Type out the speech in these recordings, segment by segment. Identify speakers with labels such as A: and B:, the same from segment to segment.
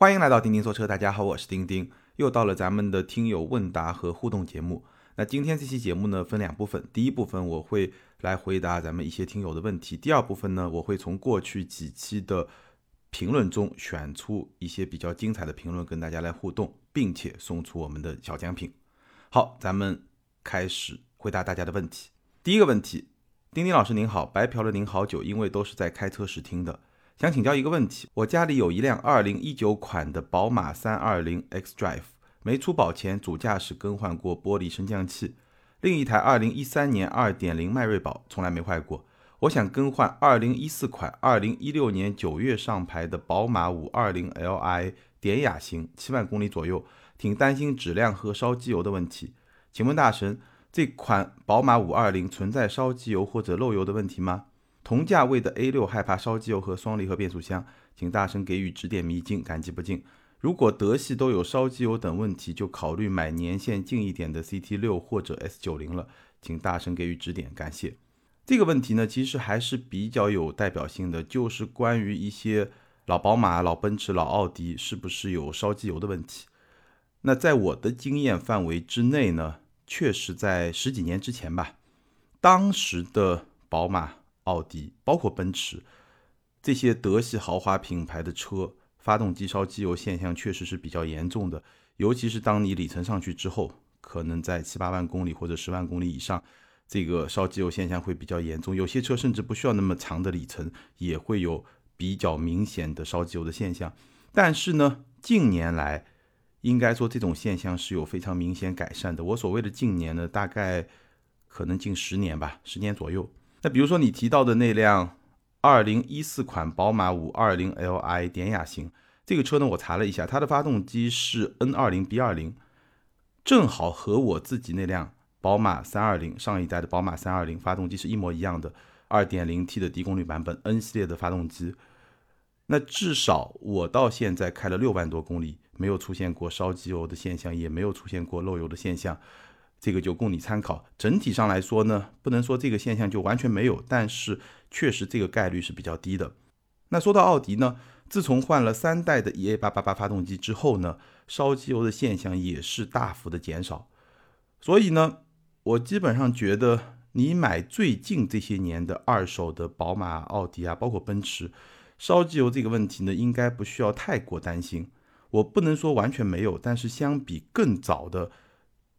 A: 欢迎来到钉钉说车，大家好，我是钉钉，又到了咱们的听友问答和互动节目。那今天这期节目呢，分两部分，第一部分我会来回答咱们一些听友的问题，第二部分呢，我会从过去几期的评论中选出一些比较精彩的评论，跟大家来互动，并且送出我们的小奖品。好，咱们开始回答大家的问题。第一个问题，钉钉老师您好，白嫖了您好久，因为都是在开车时听的。想请教一个问题，我家里有一辆二零一九款的宝马三二零 X Drive，没出保前主驾驶更换过玻璃升降器。另一台二零一三年二点零迈锐宝从来没坏过。我想更换二零一四款二零一六年九月上牌的宝马五二零 Li 典雅型，七万公里左右，挺担心质量和烧机油的问题。请问大神，这款宝马五二零存在烧机油或者漏油的问题吗？同价位的 A 六害怕烧机油和双离合变速箱，请大神给予指点迷津，感激不尽。如果德系都有烧机油等问题，就考虑买年限近一点的 CT 六或者 S 九零了，请大神给予指点，感谢。这个问题呢，其实还是比较有代表性的，就是关于一些老宝马、老奔驰、老奥迪是不是有烧机油的问题。那在我的经验范围之内呢，确实在十几年之前吧，当时的宝马。奥迪包括奔驰这些德系豪华品牌的车，发动机烧机油现象确实是比较严重的。尤其是当你里程上去之后，可能在七八万公里或者十万公里以上，这个烧机油现象会比较严重。有些车甚至不需要那么长的里程，也会有比较明显的烧机油的现象。但是呢，近年来应该说这种现象是有非常明显改善的。我所谓的近年呢，大概可能近十年吧，十年左右。那比如说你提到的那辆二零一四款宝马五二零 Li 典雅型这个车呢，我查了一下，它的发动机是 N 二零 B 二零，正好和我自己那辆宝马三二零上一代的宝马三二零发动机是一模一样的，二点零 T 的低功率版本 N 系列的发动机。那至少我到现在开了六万多公里，没有出现过烧机油的现象，也没有出现过漏油的现象。这个就供你参考。整体上来说呢，不能说这个现象就完全没有，但是确实这个概率是比较低的。那说到奥迪呢，自从换了三代的 EA888 发动机之后呢，烧机油的现象也是大幅的减少。所以呢，我基本上觉得你买最近这些年的二手的宝马、奥迪啊，包括奔驰，烧机油这个问题呢，应该不需要太过担心。我不能说完全没有，但是相比更早的。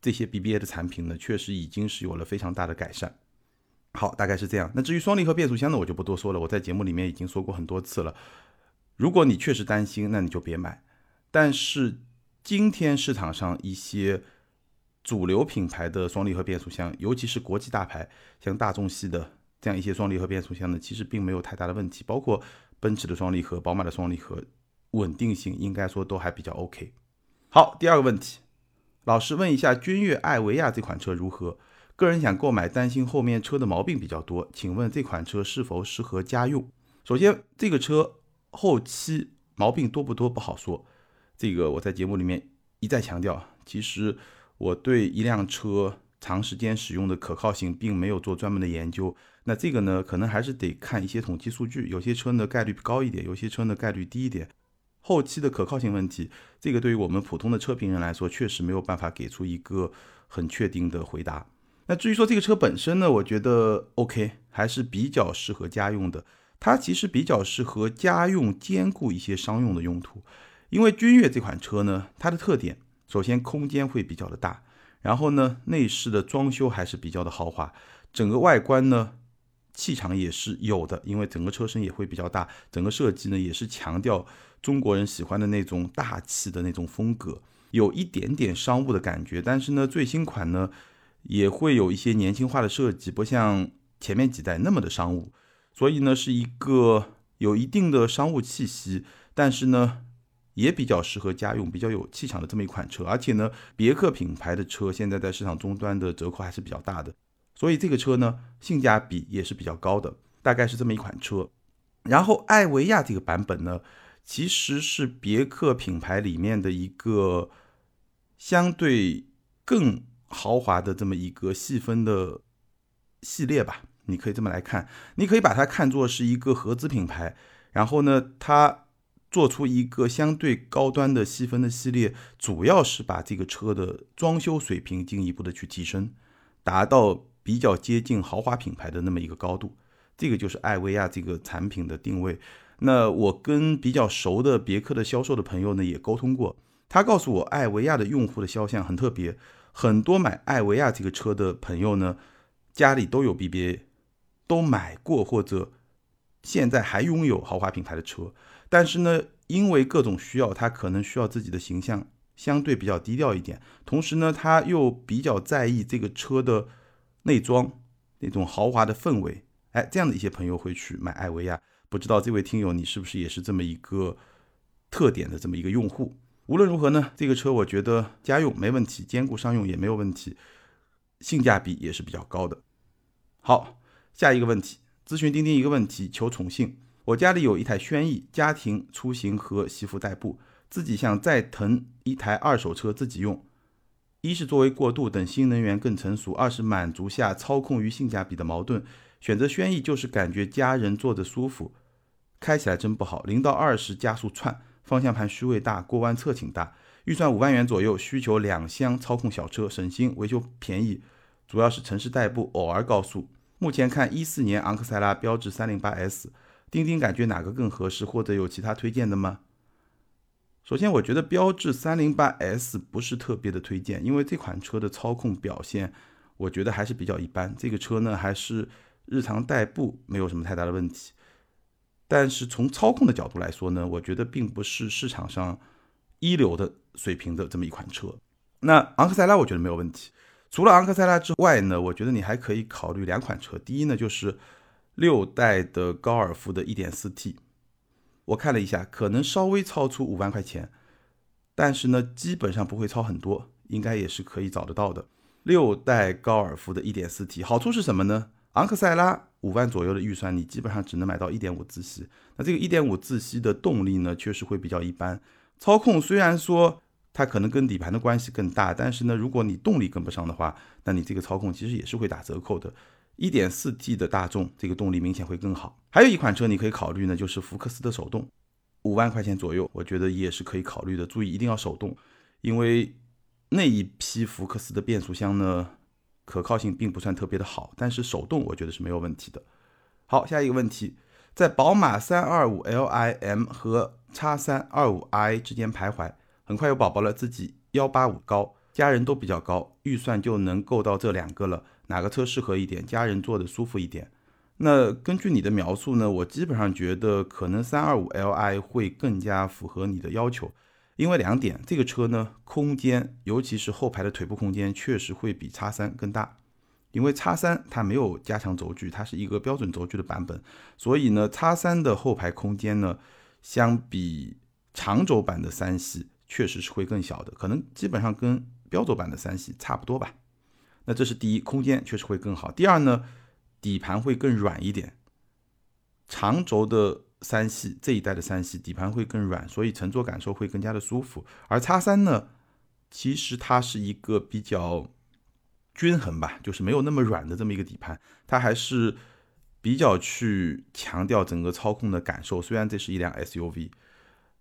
A: 这些 BBA 的产品呢，确实已经是有了非常大的改善。好，大概是这样。那至于双离合变速箱呢，我就不多说了。我在节目里面已经说过很多次了。如果你确实担心，那你就别买。但是今天市场上一些主流品牌的双离合变速箱，尤其是国际大牌，像大众系的这样一些双离合变速箱呢，其实并没有太大的问题。包括奔驰的双离合、宝马的双离合，稳定性应该说都还比较 OK。好，第二个问题。老师问一下，君越艾维亚这款车如何？个人想购买，担心后面车的毛病比较多，请问这款车是否适合家用？首先，这个车后期毛病多不多不好说。这个我在节目里面一再强调，其实我对一辆车长时间使用的可靠性并没有做专门的研究。那这个呢，可能还是得看一些统计数据，有些车呢概率高一点，有些车呢概率低一点。后期的可靠性问题，这个对于我们普通的车评人来说，确实没有办法给出一个很确定的回答。那至于说这个车本身呢，我觉得 OK，还是比较适合家用的。它其实比较适合家用兼顾一些商用的用途。因为君越这款车呢，它的特点，首先空间会比较的大，然后呢，内饰的装修还是比较的豪华，整个外观呢。气场也是有的，因为整个车身也会比较大，整个设计呢也是强调中国人喜欢的那种大气的那种风格，有一点点商务的感觉。但是呢，最新款呢也会有一些年轻化的设计，不像前面几代那么的商务，所以呢是一个有一定的商务气息，但是呢也比较适合家用、比较有气场的这么一款车。而且呢，别克品牌的车现在在市场终端的折扣还是比较大的。所以这个车呢，性价比也是比较高的，大概是这么一款车。然后艾维亚这个版本呢，其实是别克品牌里面的一个相对更豪华的这么一个细分的系列吧，你可以这么来看，你可以把它看作是一个合资品牌。然后呢，它做出一个相对高端的细分的系列，主要是把这个车的装修水平进一步的去提升，达到比较接近豪华品牌的那么一个高度。这个就是艾维亚这个产品的定位。那我跟比较熟的别克的销售的朋友呢也沟通过，他告诉我，艾维亚的用户的肖像很特别，很多买艾维亚这个车的朋友呢，家里都有 BBA，都买过或者现在还拥有豪华品牌的车。但是呢，因为各种需要，他可能需要自己的形象相对比较低调一点。同时呢，他又比较在意这个车的内装那种豪华的氛围。哎，这样的一些朋友会去买艾维亚。不知道这位听友你是不是也是这么一个特点的这么一个用户？无论如何呢，这个车我觉得家用没问题，兼顾商用也没有问题，性价比也是比较高的。好，下一个问题，咨询钉钉一个问题，求宠幸。我家里有一台轩逸，家庭出行和媳妇代步，自己想再腾一台二手车自己用。一是作为过渡，等新能源更成熟；二是满足下操控与性价比的矛盾。选择轩逸就是感觉家人坐着舒服，开起来真不好。零到二十加速窜，方向盘虚位大，过弯侧倾大。预算五万元左右，需求两厢操控小车，省心，维修便宜，主要是城市代步，偶尔高速。目前看一四年昂克赛拉、标致三零八 S。钉钉感觉哪个更合适，或者有其他推荐的吗？首先，我觉得标致三零八 S 不是特别的推荐，因为这款车的操控表现，我觉得还是比较一般。这个车呢，还是日常代步没有什么太大的问题。但是从操控的角度来说呢，我觉得并不是市场上一流的水平的这么一款车。那昂克赛拉我觉得没有问题。除了昂克赛拉之外呢，我觉得你还可以考虑两款车。第一呢，就是。六代的高尔夫的 1.4T，我看了一下，可能稍微超出五万块钱，但是呢，基本上不会超很多，应该也是可以找得到的。六代高尔夫的 1.4T 好处是什么呢？昂克赛拉五万左右的预算，你基本上只能买到1.5自吸。那这个1.5自吸的动力呢，确实会比较一般。操控虽然说它可能跟底盘的关系更大，但是呢，如果你动力跟不上的话，那你这个操控其实也是会打折扣的。1.4T 的大众，这个动力明显会更好。还有一款车你可以考虑呢，就是福克斯的手动，五万块钱左右，我觉得也是可以考虑的。注意一定要手动，因为那一批福克斯的变速箱呢，可靠性并不算特别的好，但是手动我觉得是没有问题的。好，下一个问题，在宝马 325Lim 和 X325i 之间徘徊，很快有宝宝了，自己185高，家人都比较高，预算就能够到这两个了。哪个车适合一点，家人坐的舒服一点？那根据你的描述呢，我基本上觉得可能三二五 Li 会更加符合你的要求，因为两点，这个车呢，空间尤其是后排的腿部空间确实会比叉三更大，因为叉三它没有加强轴距，它是一个标准轴距的版本，所以呢，叉三的后排空间呢，相比长轴版的三系确实是会更小的，可能基本上跟标轴版的三系差不多吧。那这是第一，空间确实会更好。第二呢，底盘会更软一点。长轴的三系这一代的三系底盘会更软，所以乘坐感受会更加的舒服。而叉三呢，其实它是一个比较均衡吧，就是没有那么软的这么一个底盘，它还是比较去强调整个操控的感受。虽然这是一辆 SUV，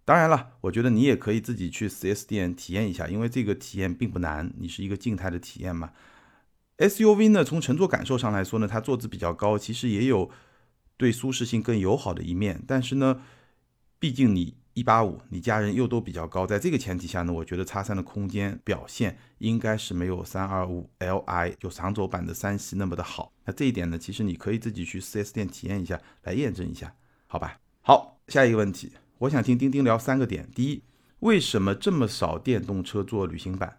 A: 当然了，我觉得你也可以自己去 4S 店体验一下，因为这个体验并不难，你是一个静态的体验嘛。SUV 呢，从乘坐感受上来说呢，它坐姿比较高，其实也有对舒适性更友好的一面。但是呢，毕竟你一八五，你家人又都比较高，在这个前提下呢，我觉得叉三的空间表现应该是没有三二五 Li 就长轴版的三系那么的好。那这一点呢，其实你可以自己去 4S 店体验一下，来验证一下，好吧？好，下一个问题，我想听钉钉聊三个点。第一，为什么这么少电动车做旅行版？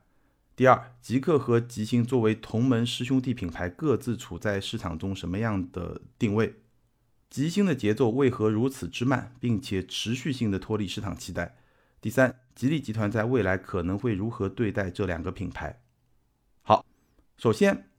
A: 第二，极客和极星作为同门师兄弟品牌，各自处在市场中什么样的定位？极星的节奏为何如此之慢，并且持续性的脱离市场期待？第三，吉利集团在未来可能会如何对待这两个品牌？好，首先，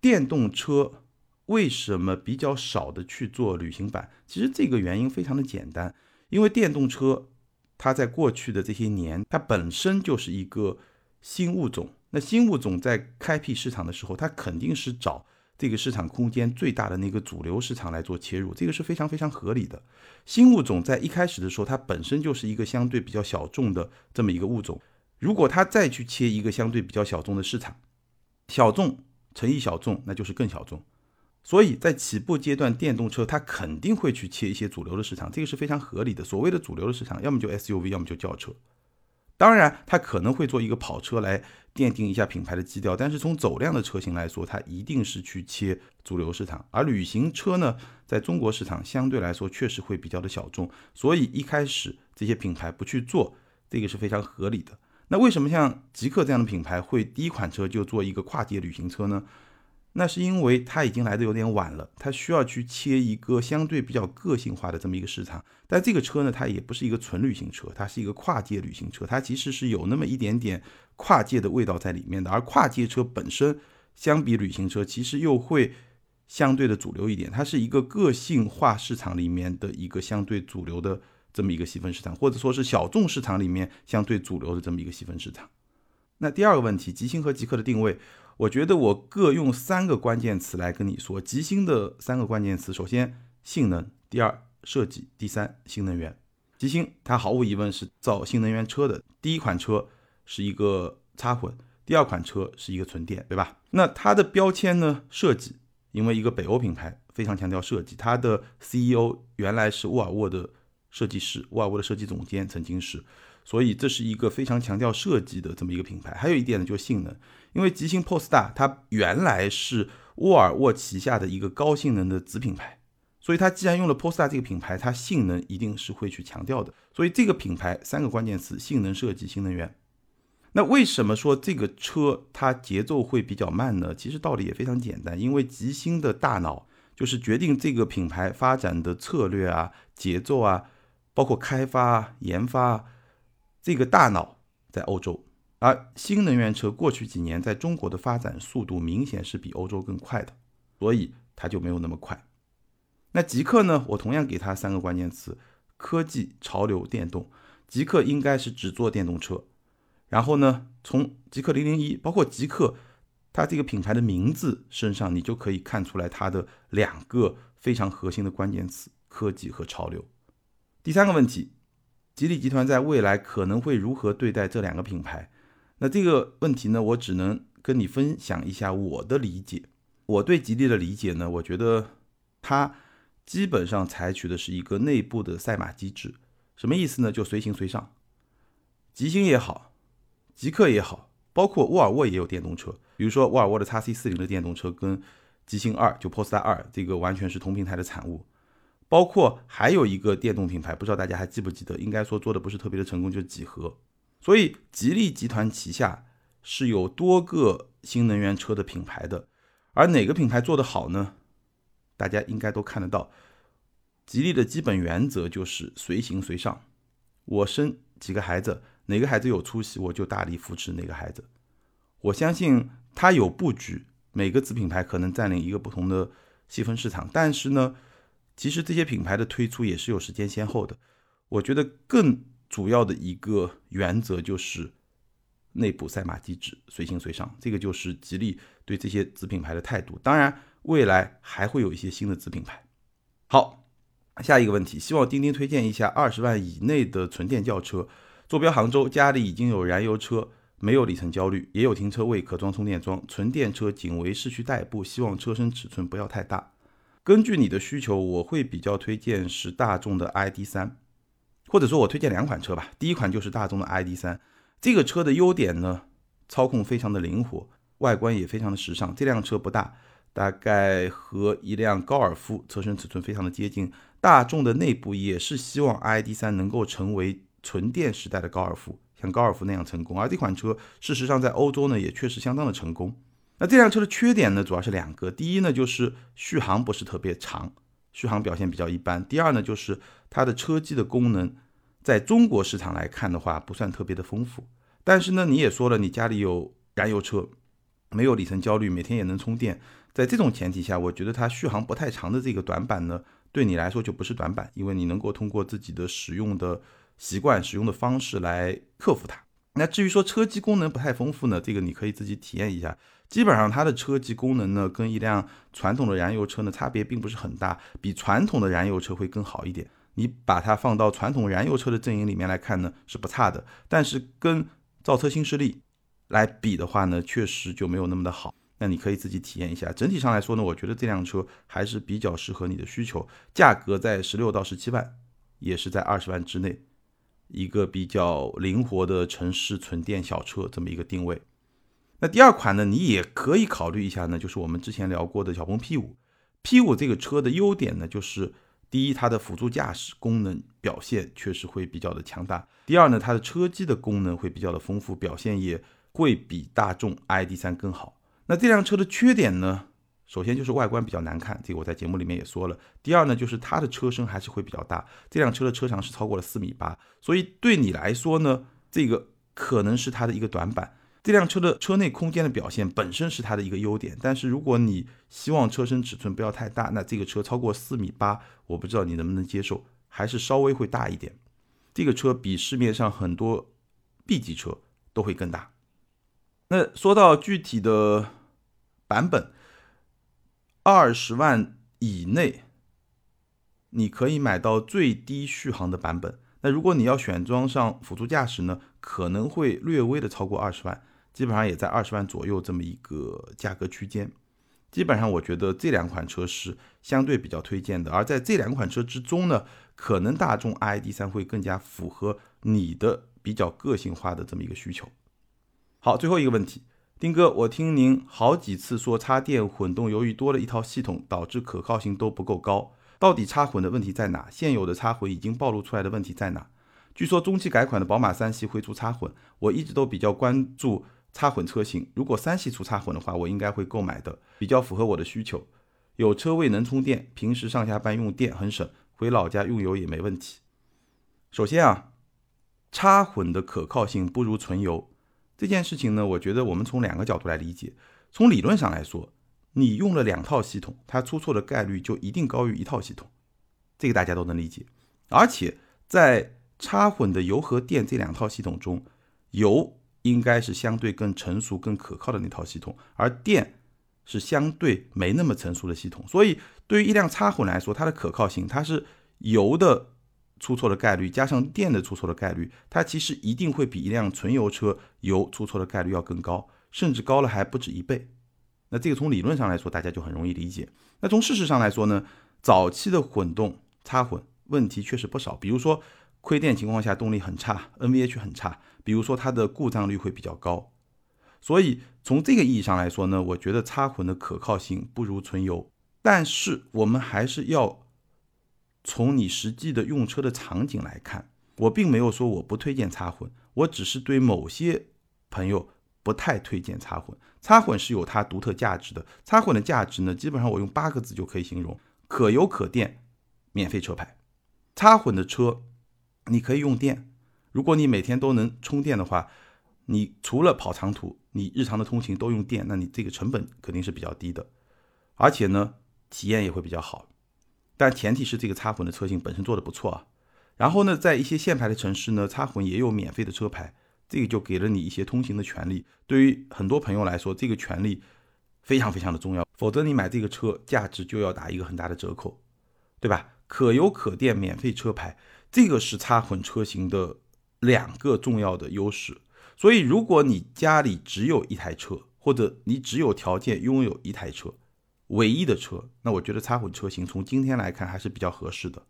A: 电动车为什么比较少的去做旅行版？其实这个原因非常的简单，因为电动车它在过去的这些年，它本身就是一个新物种。那新物种在开辟市场的时候，它肯定是找这个市场空间最大的那个主流市场来做切入，这个是非常非常合理的。新物种在一开始的时候，它本身就是一个相对比较小众的这么一个物种，如果它再去切一个相对比较小众的市场，小众乘以小众，那就是更小众。所以在起步阶段，电动车它肯定会去切一些主流的市场，这个是非常合理的。所谓的主流的市场，要么就 SUV，要么就轿车。当然，它可能会做一个跑车来奠定一下品牌的基调，但是从走量的车型来说，它一定是去切主流市场。而旅行车呢，在中国市场相对来说确实会比较的小众，所以一开始这些品牌不去做，这个是非常合理的。那为什么像极客这样的品牌会第一款车就做一个跨界旅行车呢？那是因为它已经来的有点晚了，它需要去切一个相对比较个性化的这么一个市场。但这个车呢，它也不是一个纯旅行车，它是一个跨界旅行车，它其实是有那么一点点跨界的味道在里面的。而跨界车本身相比旅行车，其实又会相对的主流一点，它是一个个性化市场里面的一个相对主流的这么一个细分市场，或者说是小众市场里面相对主流的这么一个细分市场。那第二个问题，极星和极客的定位。我觉得我各用三个关键词来跟你说，极星的三个关键词：首先性能，第二设计，第三新能源。极星它毫无疑问是造新能源车的，第一款车是一个插混，第二款车是一个纯电，对吧？那它的标签呢？设计，因为一个北欧品牌非常强调设计，它的 CEO 原来是沃尔沃的设计师，沃尔沃的设计总监曾经是。所以这是一个非常强调设计的这么一个品牌。还有一点呢，就是性能，因为极星 Polestar 它原来是沃尔沃旗下的一个高性能的子品牌，所以它既然用了 Polestar 这个品牌，它性能一定是会去强调的。所以这个品牌三个关键词：性能、设计、新能源。那为什么说这个车它节奏会比较慢呢？其实道理也非常简单，因为极星的大脑就是决定这个品牌发展的策略啊、节奏啊，包括开发、研发。啊这个大脑在欧洲，而新能源车过去几年在中国的发展速度明显是比欧洲更快的，所以它就没有那么快。那极客呢？我同样给它三个关键词：科技、潮流、电动。极客应该是只做电动车。然后呢，从极客零零一，包括极客，它这个品牌的名字身上，你就可以看出来它的两个非常核心的关键词：科技和潮流。第三个问题。吉利集团在未来可能会如何对待这两个品牌？那这个问题呢，我只能跟你分享一下我的理解。我对吉利的理解呢，我觉得它基本上采取的是一个内部的赛马机制。什么意思呢？就随行随上。吉星也好，极客也好，包括沃尔沃也有电动车，比如说沃尔沃的 x C 四零的电动车跟吉星二就 Polestar 二这个完全是同平台的产物。包括还有一个电动品牌，不知道大家还记不记得？应该说做的不是特别的成功，就是几何。所以吉利集团旗下是有多个新能源车的品牌的，而哪个品牌做得好呢？大家应该都看得到。吉利的基本原则就是随行随上。我生几个孩子，哪个孩子有出息，我就大力扶持哪个孩子。我相信它有布局，每个子品牌可能占领一个不同的细分市场，但是呢。其实这些品牌的推出也是有时间先后的，我觉得更主要的一个原则就是内部赛马机制，随行随上，这个就是吉利对这些子品牌的态度。当然，未来还会有一些新的子品牌。好，下一个问题，希望钉钉推荐一下二十万以内的纯电轿车，坐标杭州，家里已经有燃油车，没有里程焦虑，也有停车位可装充电桩，纯电车仅为市区代步，希望车身尺寸不要太大。根据你的需求，我会比较推荐是大众的 ID.3，或者说我推荐两款车吧。第一款就是大众的 ID.3，这个车的优点呢，操控非常的灵活，外观也非常的时尚。这辆车不大，大概和一辆高尔夫车身尺寸非常的接近。大众的内部也是希望 ID.3 能够成为纯电时代的高尔夫，像高尔夫那样成功。而这款车事实上在欧洲呢，也确实相当的成功。那这辆车的缺点呢，主要是两个。第一呢，就是续航不是特别长，续航表现比较一般。第二呢，就是它的车机的功能，在中国市场来看的话，不算特别的丰富。但是呢，你也说了，你家里有燃油车，没有里程焦虑，每天也能充电。在这种前提下，我觉得它续航不太长的这个短板呢，对你来说就不是短板，因为你能够通过自己的使用的习惯、使用的方式来克服它。那至于说车机功能不太丰富呢，这个你可以自己体验一下。基本上它的车机功能呢，跟一辆传统的燃油车呢差别并不是很大，比传统的燃油车会更好一点。你把它放到传统燃油车的阵营里面来看呢，是不差的。但是跟造车新势力来比的话呢，确实就没有那么的好。那你可以自己体验一下。整体上来说呢，我觉得这辆车还是比较适合你的需求，价格在十六到十七万，也是在二十万之内，一个比较灵活的城市纯电小车这么一个定位。那第二款呢，你也可以考虑一下呢，就是我们之前聊过的小鹏 P 五。P 五这个车的优点呢，就是第一，它的辅助驾驶功能表现确实会比较的强大；第二呢，它的车机的功能会比较的丰富，表现也会比大众 ID.3 更好。那这辆车的缺点呢？首先就是外观比较难看，这个我在节目里面也说了。第二呢，就是它的车身还是会比较大，这辆车的车长是超过了四米八，所以对你来说呢，这个可能是它的一个短板。这辆车的车内空间的表现本身是它的一个优点，但是如果你希望车身尺寸不要太大，那这个车超过四米八，我不知道你能不能接受，还是稍微会大一点。这个车比市面上很多 B 级车都会更大。那说到具体的。版本二十万以内，你可以买到最低续航的版本。那如果你要选装上辅助驾驶呢，可能会略微的超过二十万，基本上也在二十万左右这么一个价格区间。基本上我觉得这两款车是相对比较推荐的。而在这两款车之中呢，可能大众 ID.3 会更加符合你的比较个性化的这么一个需求。好，最后一个问题。丁哥，我听您好几次说插电混动由于多了一套系统，导致可靠性都不够高。到底插混的问题在哪？现有的插混已经暴露出来的问题在哪？据说中期改款的宝马三系会出插混，我一直都比较关注插混车型。如果三系出插混的话，我应该会购买的，比较符合我的需求。有车位能充电，平时上下班用电很省，回老家用油也没问题。首先啊，插混的可靠性不如纯油。这件事情呢，我觉得我们从两个角度来理解。从理论上来说，你用了两套系统，它出错的概率就一定高于一套系统，这个大家都能理解。而且在插混的油和电这两套系统中，油应该是相对更成熟、更可靠的那套系统，而电是相对没那么成熟的系统。所以，对于一辆插混来说，它的可靠性，它是油的。出错的概率加上电的出错的概率，它其实一定会比一辆纯油车油出错的概率要更高，甚至高了还不止一倍。那这个从理论上来说，大家就很容易理解。那从事实上来说呢，早期的混动插混问题确实不少，比如说亏电情况下动力很差，NVH 很差，比如说它的故障率会比较高。所以从这个意义上来说呢，我觉得插混的可靠性不如纯油，但是我们还是要。从你实际的用车的场景来看，我并没有说我不推荐插混，我只是对某些朋友不太推荐插混。插混是有它独特价值的，插混的价值呢，基本上我用八个字就可以形容：可油可电，免费车牌。插混的车你可以用电，如果你每天都能充电的话，你除了跑长途，你日常的通勤都用电，那你这个成本肯定是比较低的，而且呢，体验也会比较好。但前提是这个插混的车型本身做的不错啊，然后呢，在一些限牌的城市呢，插混也有免费的车牌，这个就给了你一些通行的权利。对于很多朋友来说，这个权利非常非常的重要，否则你买这个车价值就要打一个很大的折扣，对吧？可油可电免费车牌，这个是插混车型的两个重要的优势。所以，如果你家里只有一台车，或者你只有条件拥有一台车，唯一的车，那我觉得插混车型从今天来看还是比较合适的。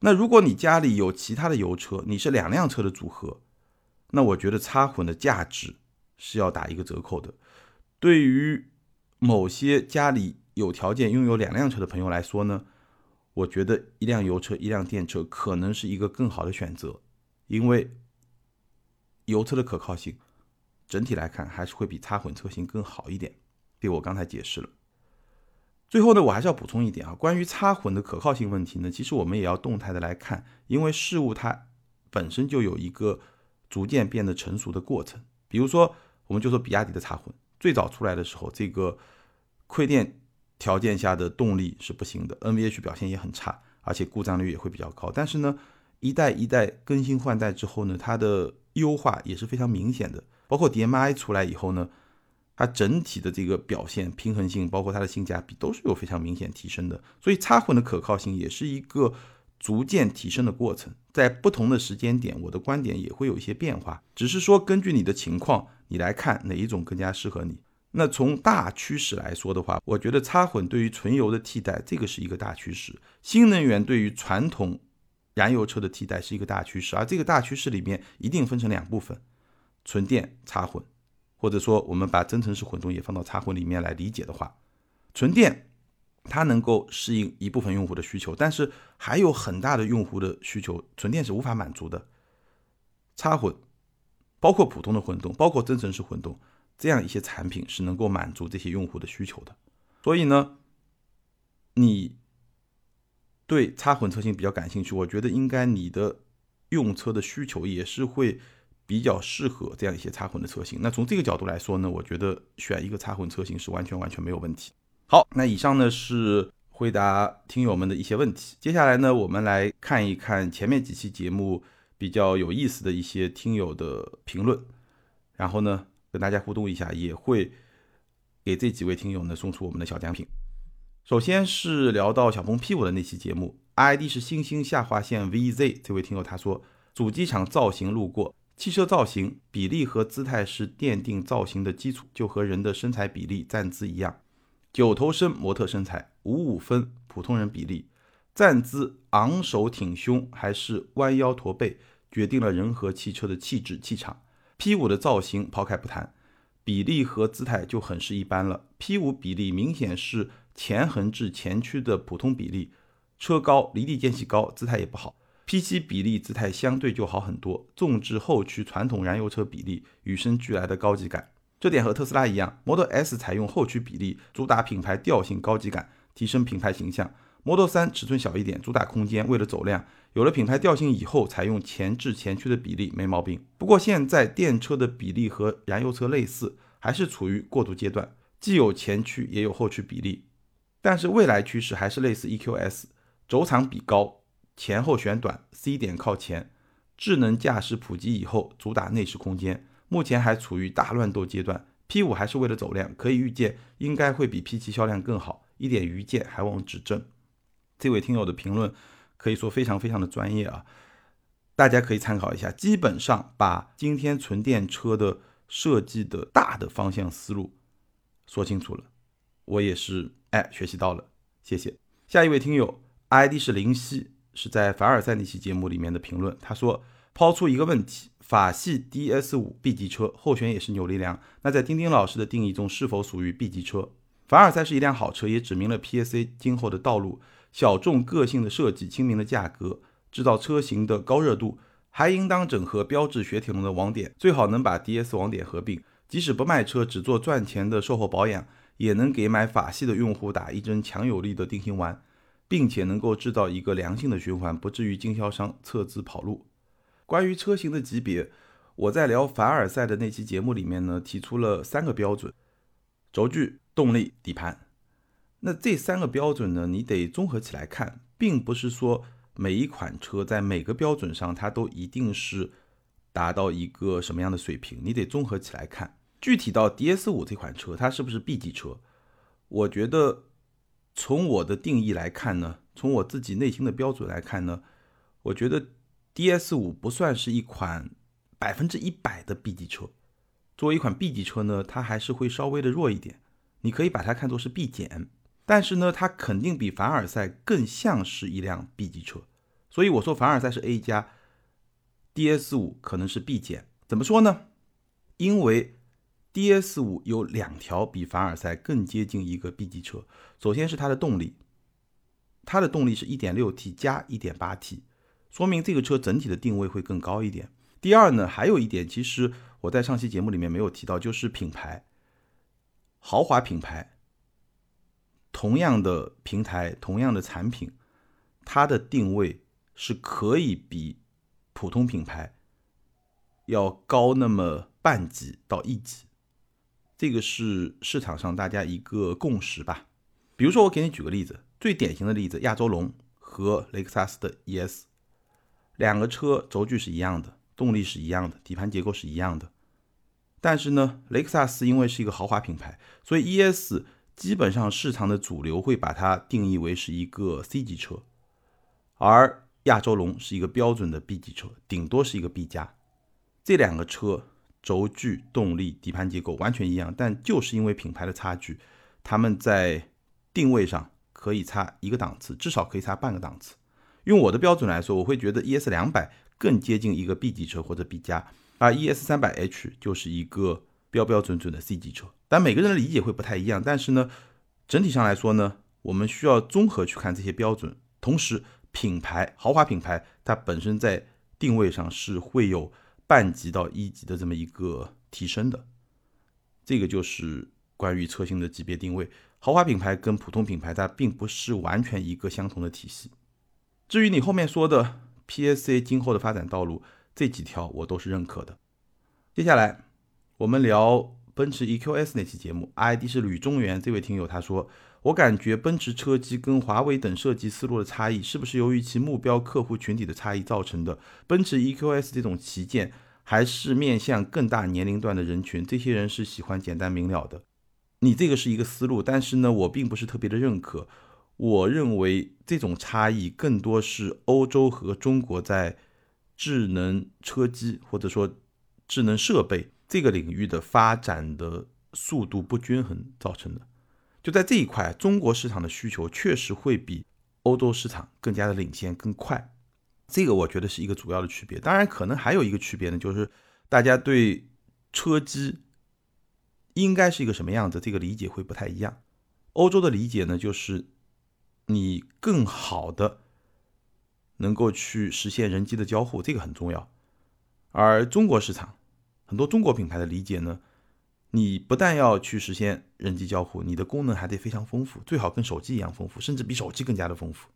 A: 那如果你家里有其他的油车，你是两辆车的组合，那我觉得插混的价值是要打一个折扣的。对于某些家里有条件拥有两辆车的朋友来说呢，我觉得一辆油车一辆电车可能是一个更好的选择，因为油车的可靠性整体来看还是会比插混车型更好一点。对我刚才解释了。最后呢，我还是要补充一点啊，关于插混的可靠性问题呢，其实我们也要动态的来看，因为事物它本身就有一个逐渐变得成熟的过程。比如说，我们就说比亚迪的插混，最早出来的时候，这个亏电条件下的动力是不行的，NVH 表现也很差，而且故障率也会比较高。但是呢，一代一代更新换代之后呢，它的优化也是非常明显的，包括 DMI 出来以后呢。它整体的这个表现、平衡性，包括它的性价比，都是有非常明显提升的。所以插混的可靠性也是一个逐渐提升的过程。在不同的时间点，我的观点也会有一些变化，只是说根据你的情况，你来看哪一种更加适合你。那从大趋势来说的话，我觉得插混对于纯油的替代，这个是一个大趋势；新能源对于传统燃油车的替代是一个大趋势，而这个大趋势里面一定分成两部分：纯电插混，或者说我们把增程式混动也放到插混里面来理解的话，纯电它能够适应一部分用户的需求，但是还有很大的用户的需求，纯电是无法满足的。插混包括普通的混动，包括增程式混动。这样一些产品是能够满足这些用户的需求的，所以呢，你对插混车型比较感兴趣，我觉得应该你的用车的需求也是会比较适合这样一些插混的车型。那从这个角度来说呢，我觉得选一个插混车型是完全完全没有问题。好，那以上呢是回答听友们的一些问题，接下来呢，我们来看一看前面几期节目比较有意思的一些听友的评论，然后呢。跟大家互动一下，也会给这几位听友呢送出我们的小奖品。首先是聊到小鹏 P5 的那期节目，ID 是星星下划线 VZ 这位听友他说，主机厂造型路过，汽车造型比例和姿态是奠定造型的基础，就和人的身材比例站姿一样，九头身模特身材，五五分普通人比例，站姿昂首挺胸还是弯腰驼背，决定了人和汽车的气质气场。P5 的造型抛开不谈，比例和姿态就很是一般了。P5 比例明显是前横置前驱的普通比例，车高离地间隙高，姿态也不好。P7 比例姿态相对就好很多，纵置后驱传统燃油车比例与生俱来的高级感，这点和特斯拉一样，Model S 采用后驱比例，主打品牌调性高级感，提升品牌形象。Model 3尺寸小一点，主打空间，为了走量。有了品牌调性以后，采用前置前驱的比例没毛病。不过现在电车的比例和燃油车类似，还是处于过渡阶段，既有前驱也有后驱比例。但是未来趋势还是类似 EQS，轴长比高，前后悬短，C 点靠前。智能驾驶普及以后，主打内饰空间，目前还处于大乱斗阶段。P5 还是为了走量，可以预见应该会比 P7 销量更好，一点愚见还望指正。这位听友的评论。可以说非常非常的专业啊，大家可以参考一下。基本上把今天纯电车的设计的大的方向思路说清楚了，我也是哎学习到了，谢谢。下一位听友 ID 是林夕，是在凡尔赛那期节目里面的评论，他说抛出一个问题：法系 DS 五 B 级车后悬也是扭力梁，那在丁丁老师的定义中是否属于 B 级车？凡尔赛是一辆好车，也指明了 PSA 今后的道路。小众个性的设计，亲民的价格，制造车型的高热度，还应当整合标致雪铁龙的网点，最好能把 DS 网点合并。即使不卖车，只做赚钱的售后保养，也能给买法系的用户打一针强有力的定心丸，并且能够制造一个良性的循环，不至于经销商撤资跑路。关于车型的级别，我在聊凡尔赛的那期节目里面呢，提出了三个标准：轴距、动力、底盘。那这三个标准呢，你得综合起来看，并不是说每一款车在每个标准上它都一定是达到一个什么样的水平，你得综合起来看。具体到 DS 五这款车，它是不是 B 级车？我觉得从我的定义来看呢，从我自己内心的标准来看呢，我觉得 DS 五不算是一款百分之一百的 B 级车。作为一款 B 级车呢，它还是会稍微的弱一点，你可以把它看作是 B 减。但是呢，它肯定比凡尔赛更像是一辆 B 级车，所以我说凡尔赛是 A 加，DS 五可能是 B 减。怎么说呢？因为 DS 五有两条比凡尔赛更接近一个 B 级车。首先是它的动力，它的动力是 1.6T 加 1.8T，说明这个车整体的定位会更高一点。第二呢，还有一点，其实我在上期节目里面没有提到，就是品牌，豪华品牌。同样的平台，同样的产品，它的定位是可以比普通品牌要高那么半级到一级，这个是市场上大家一个共识吧。比如说，我给你举个例子，最典型的例子，亚洲龙和雷克萨斯的 ES，两个车轴距是一样的，动力是一样的，底盘结构是一样的，但是呢，雷克萨斯因为是一个豪华品牌，所以 ES 基本上市场的主流会把它定义为是一个 C 级车，而亚洲龙是一个标准的 B 级车，顶多是一个 B 加。这两个车轴距、动力、底盘结构完全一样，但就是因为品牌的差距，他们在定位上可以差一个档次，至少可以差半个档次。用我的标准来说，我会觉得 ES 两百更接近一个 B 级车或者 B 加，而 ES 三百 H 就是一个标标准准的 C 级车。但每个人的理解会不太一样，但是呢，整体上来说呢，我们需要综合去看这些标准。同时，品牌豪华品牌它本身在定位上是会有半级到一级的这么一个提升的，这个就是关于车型的级别定位。豪华品牌跟普通品牌它并不是完全一个相同的体系。至于你后面说的 PSA 今后的发展道路，这几条我都是认可的。接下来我们聊奔驰 EQS 那期节目，ID 是吕中原这位听友他说，我感觉奔驰车机跟华为等设计思路的差异，是不是由于其目标客户群体的差异造成的？奔驰 EQS 这种旗舰还是面向更大年龄段的人群，这些人是喜欢简单明了的。你这个是一个思路，但是呢，我并不是特别的认可。我认为这种差异更多是欧洲和中国在智能车机或者说智能设备这个领域的发展的速度不均衡造成的。就在这一块，中国市场的需求确实会比欧洲市场更加的领先、更快。这个我觉得是一个主要的区别。当然，可能还有一个区别呢，就是大家对车机应该是一个什么样子，这个理解会不太一样。欧洲的理解呢，就是。你更好的能够去实现人机的交互，这个很重要。而中国市场很多中国品牌的理解呢，你不但要去实现人机交互，你的功能还得非常丰富，最好跟手机一样丰富，甚至比手机更加的丰富。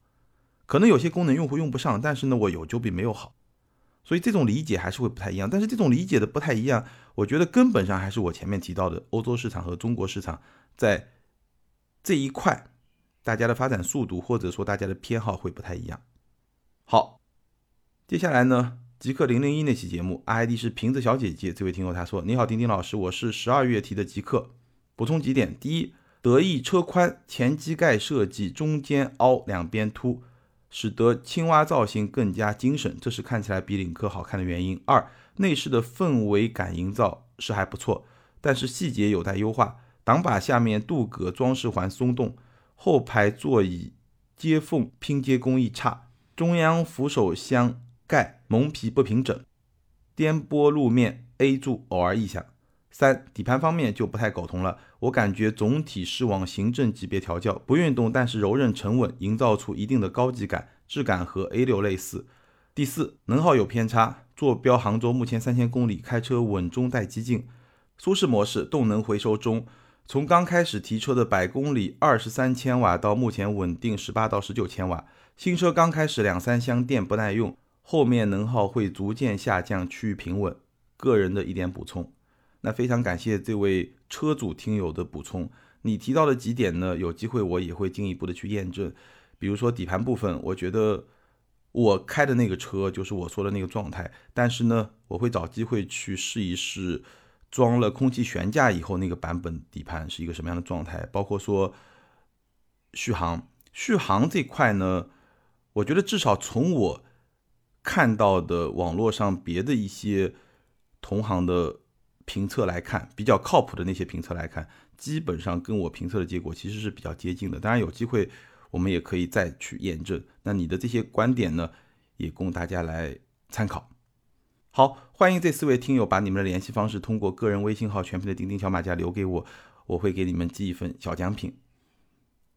A: 可能有些功能用户用不上，但是呢，我有就比没有好。所以这种理解还是会不太一样。但是这种理解的不太一样，我觉得根本上还是我前面提到的欧洲市场和中国市场在这一块。大家的发展速度或者说大家的偏好会不太一样。好，接下来呢，极客零零一那期节目，ID 是瓶子小姐姐，这位听友他说：“你好，丁丁老师，我是十二月提的极客，补充几点：第一，得意车宽，前机盖设计中间凹，两边凸，使得青蛙造型更加精神，这是看起来比领克好看的原因。二，内饰的氛围感营造是还不错，但是细节有待优化，挡把下面镀铬装饰环松动。后排座椅接缝拼接工艺差，中央扶手箱盖蒙皮不平整，颠簸路面 A 柱偶尔异响。三底盘方面就不太苟同了，我感觉总体是往行政级别调教，不运动但是柔韧沉稳，营造出一定的高级感，质感和 A 六类似。第四能耗有偏差，坐标杭州，目前三千公里，开车稳中带激进，舒适模式，动能回收中。从刚开始提车的百公里二十三千瓦到目前稳定十八到十九千瓦，新车刚开始两三箱电不耐用，后面能耗会逐渐下降，趋于平稳。个人的一点补充，那非常感谢这位车主听友的补充。你提到的几点呢？有机会我也会进一步的去验证。比如说底盘部分，我觉得我开的那个车就是我说的那个状态，但是呢，我会找机会去试一试。装了空气悬架以后，那个版本底盘是一个什么样的状态？包括说续航，续航这块呢，我觉得至少从我看到的网络上别的一些同行的评测来看，比较靠谱的那些评测来看，基本上跟我评测的结果其实是比较接近的。当然有机会我们也可以再去验证。那你的这些观点呢，也供大家来参考。好，欢迎这四位听友把你们的联系方式通过个人微信号全屏的钉钉小马甲留给我，我会给你们寄一份小奖品。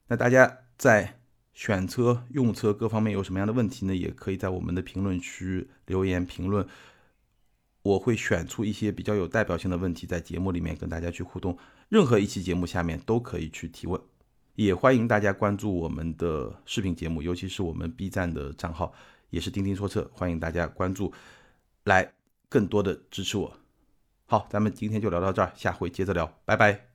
A: 那大家在选车、用车各方面有什么样的问题呢？也可以在我们的评论区留言评论，我会选出一些比较有代表性的问题，在节目里面跟大家去互动。任何一期节目下面都可以去提问，也欢迎大家关注我们的视频节目，尤其是我们 B 站的账号，也是钉钉说车，欢迎大家关注。来更多的支持我，好，咱们今天就聊到这儿，下回接着聊，拜拜。